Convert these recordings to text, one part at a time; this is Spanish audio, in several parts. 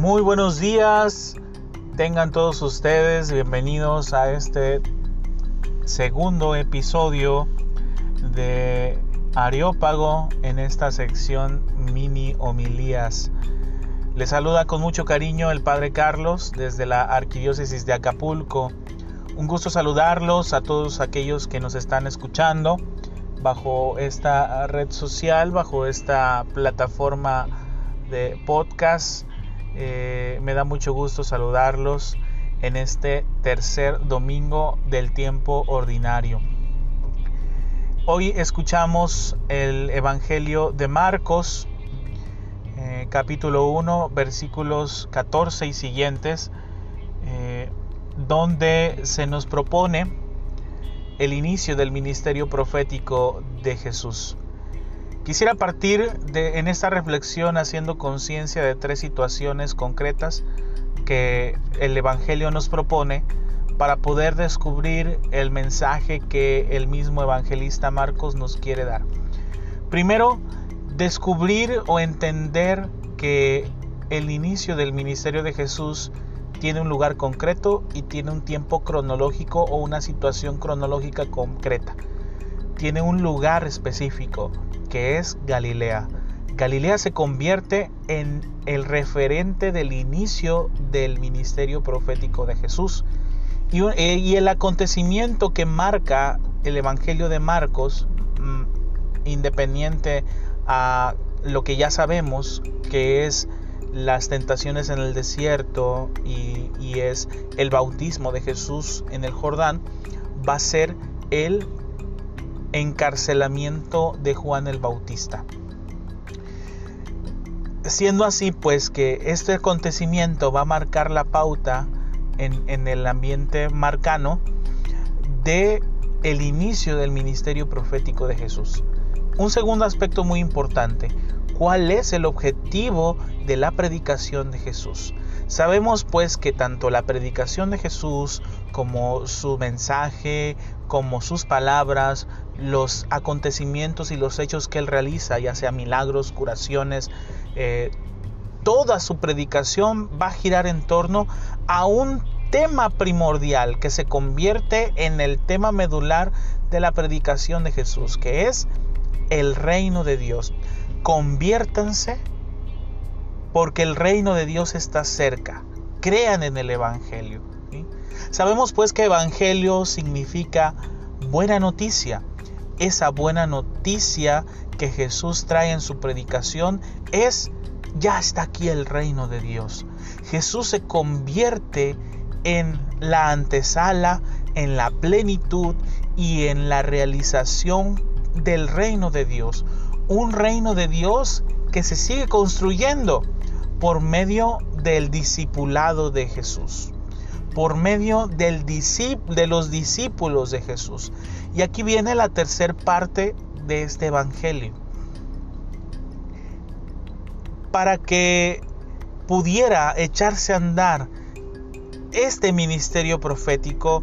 Muy buenos días, tengan todos ustedes bienvenidos a este segundo episodio de Areópago en esta sección mini homilías. Les saluda con mucho cariño el Padre Carlos desde la Arquidiócesis de Acapulco. Un gusto saludarlos a todos aquellos que nos están escuchando bajo esta red social, bajo esta plataforma de podcast. Eh, me da mucho gusto saludarlos en este tercer domingo del tiempo ordinario. Hoy escuchamos el Evangelio de Marcos, eh, capítulo 1, versículos 14 y siguientes, eh, donde se nos propone el inicio del ministerio profético de Jesús. Quisiera partir de, en esta reflexión haciendo conciencia de tres situaciones concretas que el Evangelio nos propone para poder descubrir el mensaje que el mismo evangelista Marcos nos quiere dar. Primero, descubrir o entender que el inicio del ministerio de Jesús tiene un lugar concreto y tiene un tiempo cronológico o una situación cronológica concreta. Tiene un lugar específico que es Galilea. Galilea se convierte en el referente del inicio del ministerio profético de Jesús. Y, eh, el acontecimiento que marca el Evangelio de Marcos, mm, independiente a lo que ya sabemos, que es las tentaciones en el desierto y, es el bautismo de Jesús en el Jordán, va a ser el encarcelamiento de Juan el Bautista. Siendo así, pues que este acontecimiento va a marcar la pauta en, en el ambiente marcano de el inicio del ministerio profético de Jesús. Un segundo aspecto muy importante, cuál es el objetivo de la predicación de Jesús. Sabemos pues que tanto la predicación de Jesús como su mensaje, como sus palabras, los acontecimientos y los hechos que él realiza, ya sea milagros, curaciones, eh, toda su predicación va a girar en torno a un tema primordial que se convierte en el tema medular de la predicación de Jesús, que es el reino de Dios conviértanse porque el reino de Dios está cerca. Crean en el Evangelio. Sabemos pues que Evangelio significa buena noticia. Esa buena noticia que Jesús trae en su predicación es, ya está aquí el reino de Dios. Jesús se convierte en la antesala, en la plenitud y en la realización del reino de Dios un reino de Dios que se sigue construyendo por medio del discipulado de Jesús, por medio del de los discípulos de Jesús. Y aquí viene la tercera parte de este evangelio. Para que pudiera echarse a andar este ministerio profético,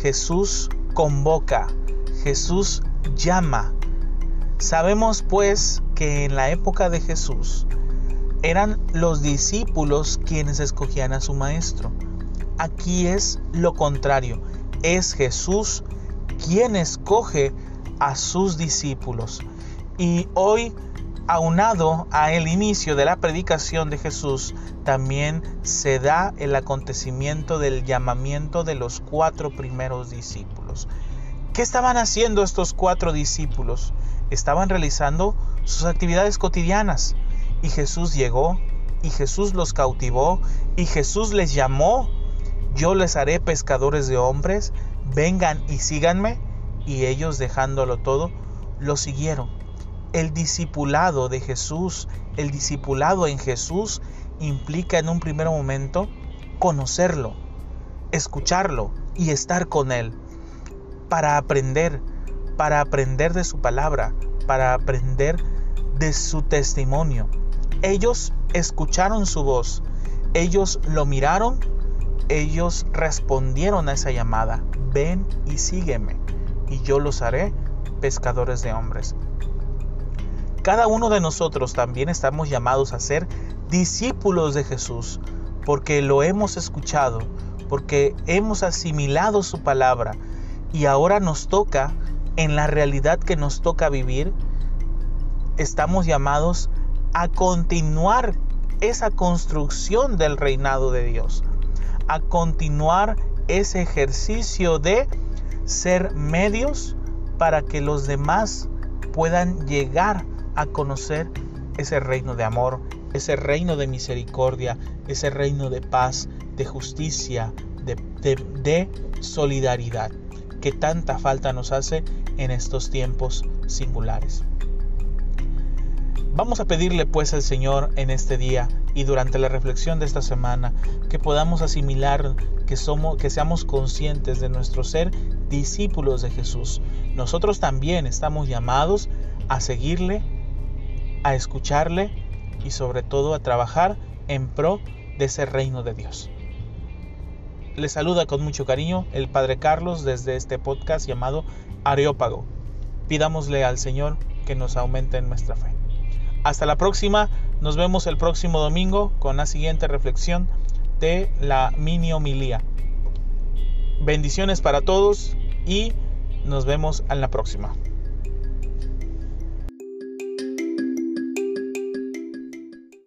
Jesús convoca, Jesús llama, Sabemos pues que en la época de Jesús eran los discípulos quienes escogían a su maestro. Aquí es lo contrario, es Jesús quien escoge a sus discípulos. Y hoy, aunado a el inicio de la predicación de Jesús, también se da el acontecimiento del llamamiento de los cuatro primeros discípulos. ¿Qué estaban haciendo estos cuatro discípulos? estaban realizando sus actividades cotidianas. Y Jesús llegó, y Jesús los cautivó, y Jesús les llamó, yo les haré pescadores de hombres, vengan y síganme. Y ellos dejándolo todo, lo siguieron. El discipulado de Jesús, el discipulado en Jesús, implica en un primer momento conocerlo, escucharlo y estar con Él para aprender, para aprender de su palabra, para aprender de su testimonio. Ellos escucharon su voz, ellos lo miraron, ellos respondieron a esa llamada, ven y sígueme, y yo los haré pescadores de hombres. Cada uno de nosotros también estamos llamados a ser discípulos de Jesús, porque lo hemos escuchado, porque hemos asimilado su palabra y ahora nos toca, en la realidad que nos toca vivir, estamos llamados a continuar esa construcción del reinado de Dios, a continuar ese ejercicio de ser medios para que los demás puedan llegar a conocer ese reino de amor, ese reino de misericordia, ese reino de paz, de justicia, de, solidaridad que tanta falta nos hace en estos tiempos singulares. Vamos a pedirle pues al Señor en este día y durante la reflexión de esta semana que podamos asimilar que somos que seamos conscientes de nuestro ser discípulos de Jesús. Nosotros también estamos llamados a seguirle, a escucharle y sobre todo a trabajar en pro de ese reino de Dios. Le saluda con mucho cariño el Padre Carlos desde este podcast llamado Areópago. Pidámosle al Señor que nos aumente en nuestra fe. Hasta la próxima, nos vemos el próximo domingo con la siguiente reflexión de la mini homilía. Bendiciones para todos y nos vemos en la próxima.